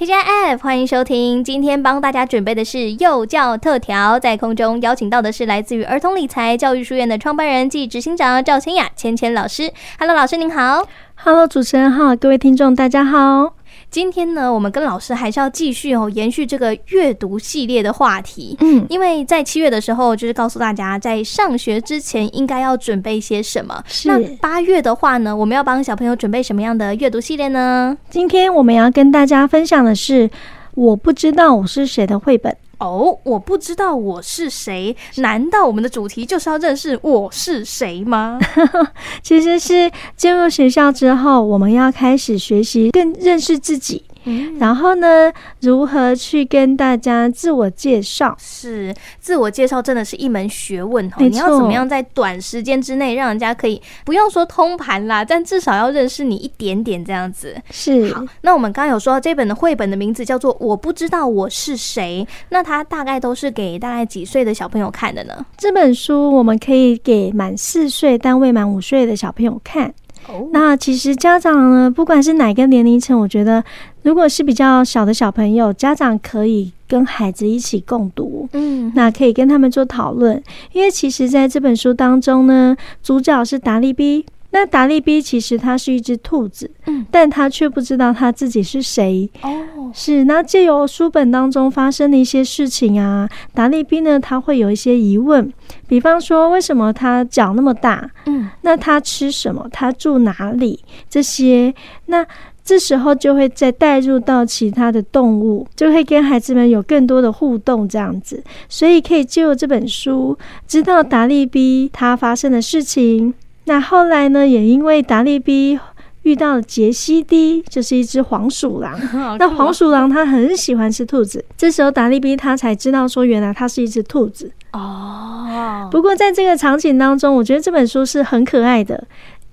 TJF，欢迎收听。今天帮大家准备的是幼教特调，在空中邀请到的是来自于儿童理财教育书院的创办人暨执行长赵千雅芊芊老师。Hello，老师您好。Hello，主持人好，各位听众大家好。今天呢，我们跟老师还是要继续哦，延续这个阅读系列的话题。嗯，因为在七月的时候，就是告诉大家在上学之前应该要准备些什么。是。那八月的话呢，我们要帮小朋友准备什么样的阅读系列呢？今天我们要跟大家分享的是。我不知道我是谁的绘本哦，我不知道我是谁。难道我们的主题就是要认识我是谁吗？其实是进入学校之后，我们要开始学习更认识自己。嗯、然后呢，如何去跟大家自我介绍？是自我介绍真的是一门学问哦。你要怎么样在短时间之内让人家可以不用说通盘啦，但至少要认识你一点点这样子。是。好，那我们刚刚有说到这本的绘本的名字叫做《我不知道我是谁》，那它大概都是给大概几岁的小朋友看的呢？这本书我们可以给满四岁但未满五岁的小朋友看。哦。那其实家长呢，不管是哪个年龄层，我觉得。如果是比较小的小朋友，家长可以跟孩子一起共读，嗯，那可以跟他们做讨论，因为其实在这本书当中呢，主角是达利 B。那达利 B 其实它是一只兔子，嗯，但他却不知道他自己是谁。哦，是。那借由书本当中发生的一些事情啊，达利 B 呢，他会有一些疑问，比方说为什么他脚那么大？嗯，那他吃什么？他住哪里？这些，那这时候就会再带入到其他的动物，就会跟孩子们有更多的互动，这样子。所以可以借由这本书，知道达利 B 他发生的事情。那后来呢，也因为达利 B 遇到了杰西 D，就是一只黄鼠狼。那黄鼠狼它很喜欢吃兔子，这时候达利 B 他才知道说，原来它是一只兔子。哦。不过在这个场景当中，我觉得这本书是很可爱的，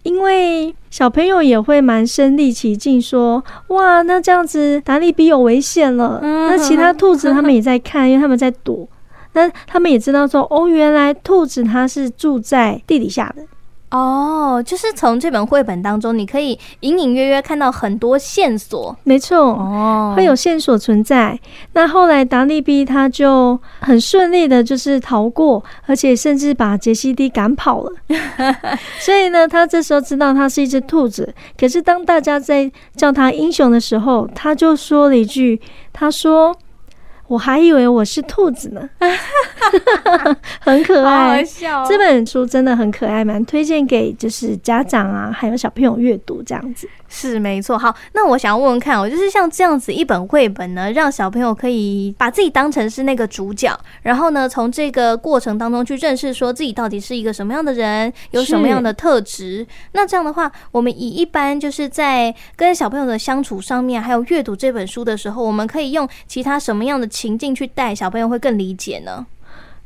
因为小朋友也会蛮身临其境，说：“哇，那这样子达利比有危险了。”那其他兔子他们也在看，因为他们在躲。那他们也知道说：“哦，原来兔子它是住在地底下的。”哦，就是从这本绘本当中，你可以隐隐约约看到很多线索。没错，哦，会有线索存在。那后来达利 B 他就很顺利的，就是逃过，而且甚至把杰西蒂赶跑了。所以呢，他这时候知道他是一只兔子。可是当大家在叫他英雄的时候，他就说了一句：“他说。”我还以为我是兔子呢，很可爱，好笑哦。这本书真的很可爱，蛮推荐给就是家长啊，还有小朋友阅读这样子。是没错，好，那我想要问问看，我就是像这样子一本绘本呢，让小朋友可以把自己当成是那个主角，然后呢，从这个过程当中去认识，说自己到底是一个什么样的人，有什么样的特质。那这样的话，我们以一般就是在跟小朋友的相处上面，还有阅读这本书的时候，我们可以用其他什么样的情境去带小朋友会更理解呢？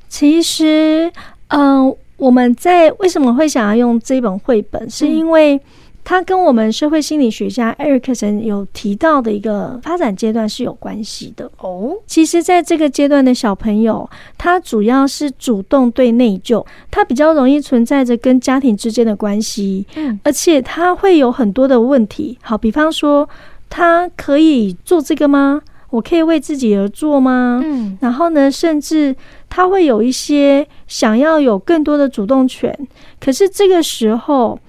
其实，嗯、呃，我们在为什么会想要用这本绘本，是因为。它跟我们社会心理学家艾瑞克森有提到的一个发展阶段是有关系的哦。其实，在这个阶段的小朋友，他主要是主动对内疚，他比较容易存在着跟家庭之间的关系，嗯，而且他会有很多的问题。好，比方说，他可以做这个吗？我可以为自己而做吗？嗯，然后呢，甚至他会有一些想要有更多的主动权，可是这个时候。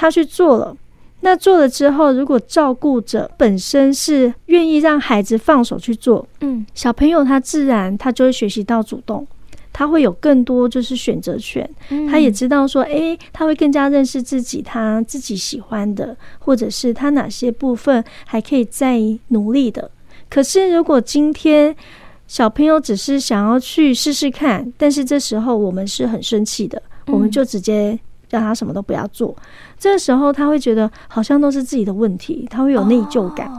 他去做了，那做了之后，如果照顾者本身是愿意让孩子放手去做，嗯，小朋友他自然他就会学习到主动，他会有更多就是选择权，他也知道说，诶，他会更加认识自己，他自己喜欢的，或者是他哪些部分还可以再努力的。可是如果今天小朋友只是想要去试试看，但是这时候我们是很生气的，我们就直接让他什么都不要做。这个时候他会觉得好像都是自己的问题，他会有内疚感。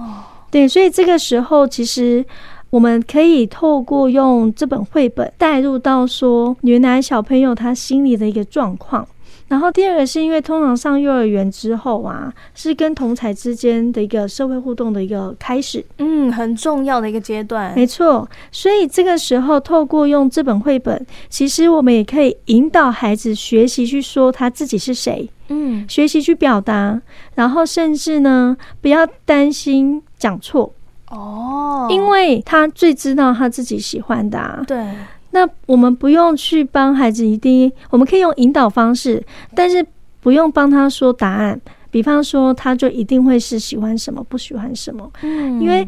对，所以这个时候其实我们可以透过用这本绘本带入到说，原来小朋友他心里的一个状况。然后第二个是因为通常上幼儿园之后啊，是跟同才之间的一个社会互动的一个开始，嗯，很重要的一个阶段。没错，所以这个时候透过用这本绘本，其实我们也可以引导孩子学习去说他自己是谁，嗯，学习去表达，然后甚至呢，不要担心讲错。哦，因为他最知道他自己喜欢的啊。对，那我们不用去帮孩子一定，我们可以用引导方式，但是不用帮他说答案。比方说，他就一定会是喜欢什么，不喜欢什么。嗯，因为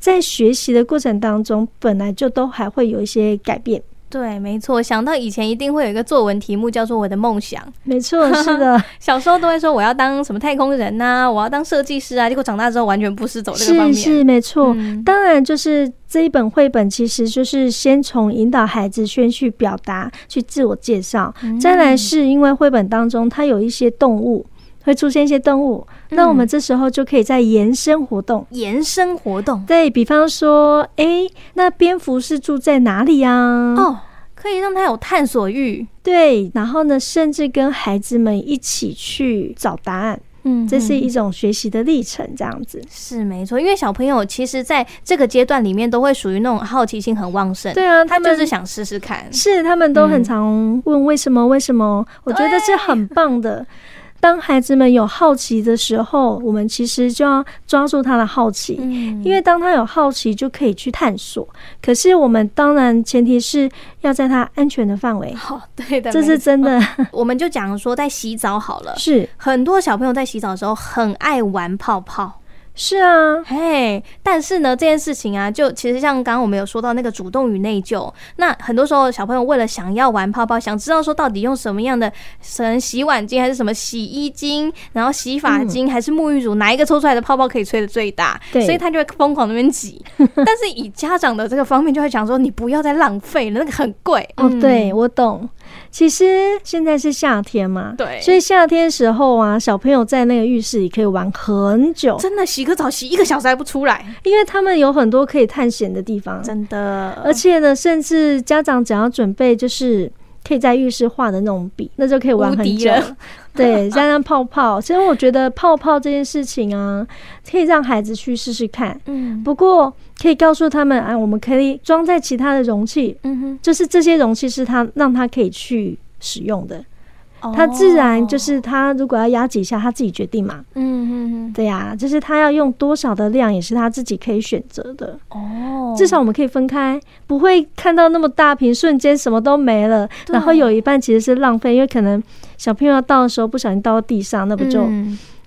在学习的过程当中，本来就都还会有一些改变。对，没错。想到以前一定会有一个作文题目叫做“我的梦想 ”。没错，是的。小时候都会说我要当什么太空人呐、啊，我要当设计师啊。结果长大之后完全不是走这个方面。是是，没错。嗯、当然，就是这一本绘本，其实就是先从引导孩子先去表达、去自我介绍，嗯、再来是因为绘本当中它有一些动物。会出现一些动物，那我们这时候就可以再延伸活动。嗯、延伸活动，对，比方说，哎、欸，那蝙蝠是住在哪里呀？哦，可以让他有探索欲。对，然后呢，甚至跟孩子们一起去找答案。嗯，这是一种学习的历程，这样子是没错。因为小朋友其实在这个阶段里面都会属于那种好奇心很旺盛。对啊，他们就是想试试看。是，他们都很常问为什么？为什么？我觉得是很棒的。当孩子们有好奇的时候，我们其实就要抓住他的好奇，嗯，因为当他有好奇，就可以去探索。可是我们当然前提是要在他安全的范围。好，对的，这是真的。我们就讲说，在洗澡好了，是很多小朋友在洗澡的时候很爱玩泡泡。是啊，嘿，但是呢，这件事情啊，就其实像刚刚我们有说到那个主动与内疚，那很多时候小朋友为了想要玩泡泡，想知道说到底用什么样的，什么洗碗巾还是什么洗衣巾，然后洗发精还是沐浴乳，哪一个抽出来的泡泡可以吹的最大？对，所以他就会疯狂那边挤。但是以家长的这个方面，就会讲说，你不要再浪费了，那个很贵。哦，对，我懂。其实现在是夏天嘛，对，所以夏天时候啊，小朋友在那个浴室里可以玩很久，真的洗个澡洗一个小时还不出来，因为他们有很多可以探险的地方，真的。而且呢，甚至家长只要准备就是可以在浴室画的那种笔，那就可以玩很久。对，沾沾泡泡，其实我觉得泡泡这件事情啊，可以让孩子去试试看。嗯，不过可以告诉他们，啊，我们可以装在其他的容器。嗯哼，就是这些容器是他让他可以去使用的。他自然就是他如果要压几下，他自己决定嘛。嗯嗯嗯，对呀，就是他要用多少的量，也是他自己可以选择的。哦，至少我们可以分开，不会看到那么大瓶，瞬间什么都没了，然后有一半其实是浪费，因为可能小朋友要倒的时候不小心倒到地上，那不就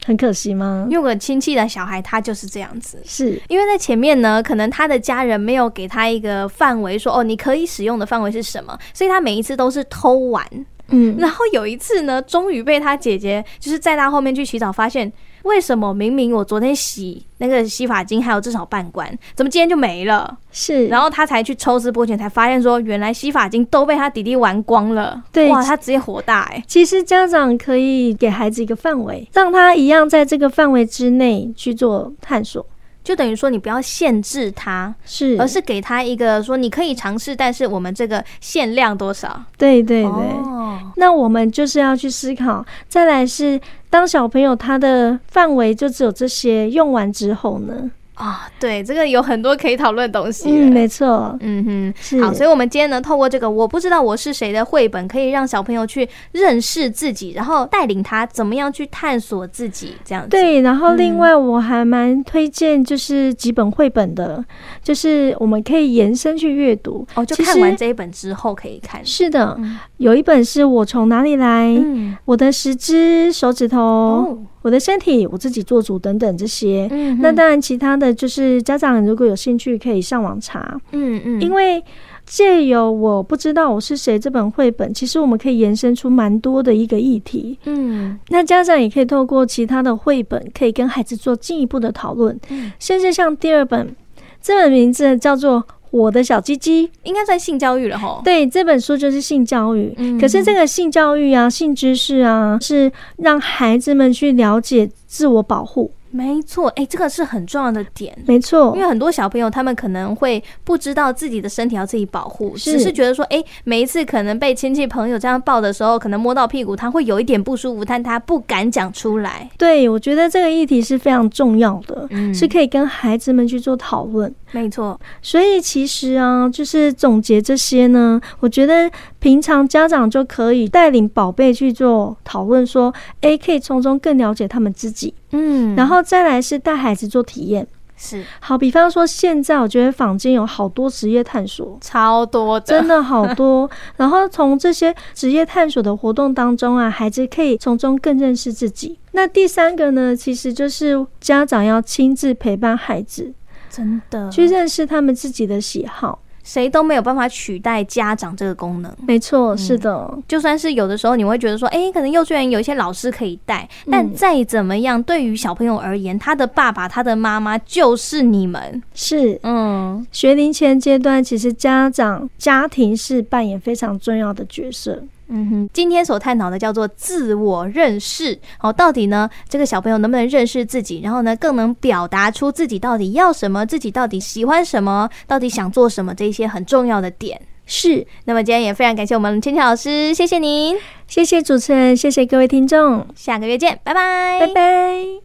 很可惜吗？有个亲戚的小孩，他就是这样子，是因为在前面呢，可能他的家人没有给他一个范围，说哦，你可以使用的范围是什么，所以他每一次都是偷玩。嗯，然后有一次呢，终于被他姐姐就是在他后面去洗澡，发现为什么明明我昨天洗那个洗发精还有至少半罐，怎么今天就没了？是，然后他才去抽丝剥茧，才发现说原来洗发精都被他弟弟玩光了。对，哇，他直接火大哎、欸！其实家长可以给孩子一个范围，让他一样在这个范围之内去做探索。就等于说，你不要限制他，是，而是给他一个说你可以尝试，但是我们这个限量多少？对对对。哦，那我们就是要去思考。再来是，当小朋友他的范围就只有这些，用完之后呢？啊，对，这个有很多可以讨论的东西。嗯，没错，嗯哼，是。好，所以，我们今天呢，透过这个“我不知道我是谁”的绘本，可以让小朋友去认识自己，然后带领他怎么样去探索自己，这样子。对，然后另外我还蛮推荐就是几本绘本的，嗯、就是我们可以延伸去阅读。哦，就看完这一本之后可以看。是的，嗯、有一本是我从哪里来，嗯、我的十只手指头。哦我的身体，我自己做主等等这些。嗯，那当然，其他的就是家长如果有兴趣，可以上网查。嗯嗯，因为借由我不知道我是谁这本绘本，其实我们可以延伸出蛮多的一个议题。嗯，那家长也可以透过其他的绘本，可以跟孩子做进一步的讨论。嗯，甚至像第二本，这本名字叫做。我的小鸡鸡应该算性教育了吼。对，这本书就是性教育。嗯，可是这个性教育啊，性知识啊，是让孩子们去了解自我保护。没错，哎、欸，这个是很重要的点。没错，因为很多小朋友他们可能会不知道自己的身体要自己保护，只是觉得说，哎、欸，每一次可能被亲戚朋友这样抱的时候，可能摸到屁股，他会有一点不舒服，但他不敢讲出来。对，我觉得这个议题是非常重要的，嗯、是可以跟孩子们去做讨论。没错，所以其实啊，就是总结这些呢，我觉得平常家长就可以带领宝贝去做讨论，说，哎，可以从中更了解他们自己，嗯，然后再来是带孩子做体验。是，好，比方说现在我觉得坊间有好多职业探索，超多的，真的好多。然后从这些职业探索的活动当中啊，孩子可以从中更认识自己。那第三个呢，其实就是家长要亲自陪伴孩子，真的去认识他们自己的喜好。谁都没有办法取代家长这个功能。没错，是的。嗯，就算是有的时候你会觉得说，诶，可能幼稚园有一些老师可以带，但再怎么样，对于小朋友而言，他的爸爸、他的妈妈就是你们。是，嗯，学龄前阶段，其实家长、家庭是扮演非常重要的角色。嗯哼，今天所探讨的叫做自我认识。好，到底呢，这个小朋友能不能认识自己，然后呢，更能表达出自己到底要什么，自己到底喜欢什么，到底想做什么，这些很重要的点。是。那么今天也非常感谢我们芊芊老师，谢谢您，谢谢主持人，谢谢各位听众，下个月见，拜拜，拜拜。